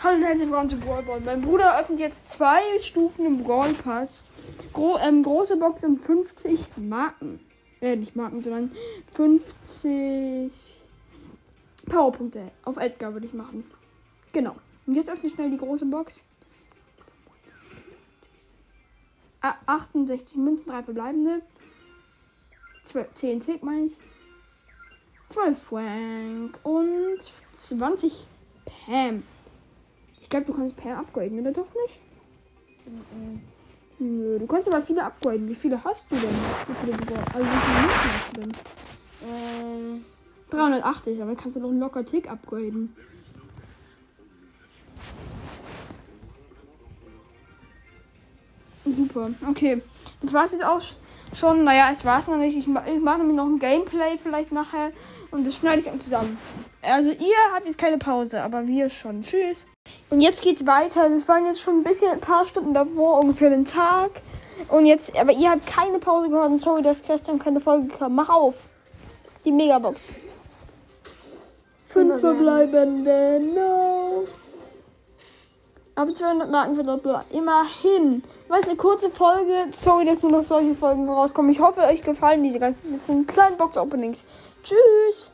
Hallo und herzlich willkommen zu Brawl Ball. Mein Bruder öffnet jetzt zwei Stufen im Brawl Pass. Gro ähm, große Box um 50 Marken. Äh, nicht Marken, sondern 50 Powerpunkte. Auf Edgar würde ich machen. Genau. Und jetzt öffne ich schnell die große Box. Ah, 68 Münzen, 3 verbleibende. 12, 10 Tick meine ich. 12 Frank und 20 Pam. Ich glaube, du kannst Pam upgraden, oder doch nicht? Nö, du kannst aber viele upgraden. Wie viele hast du denn? Wie viele Also wie viele Münzen hast du denn? Ähm, 380, damit kannst du noch einen locker Tick upgraden. Super, okay. Das war's jetzt auch sch- schon. Naja, ich weiß noch nicht. Ich, ma- ich mache nämlich noch ein Gameplay vielleicht nachher und das schneide ich zusammen. Also ihr habt jetzt keine Pause, aber wir schon. Tschüss. Und jetzt geht's weiter. Das waren jetzt schon ein bisschen ein paar Stunden davor, ungefähr den Tag. Und jetzt, aber ihr habt keine Pause gehört. Und sorry, dass gestern keine Folge kam. Mach auf. Die Megabox. Fünf verbleibende. Aber 200 Marken Doppel. Immerhin. Was eine kurze Folge. Sorry, dass nur noch solche Folgen rauskommen. Ich hoffe, euch gefallen diese ganzen kleinen Box-Openings. Tschüss.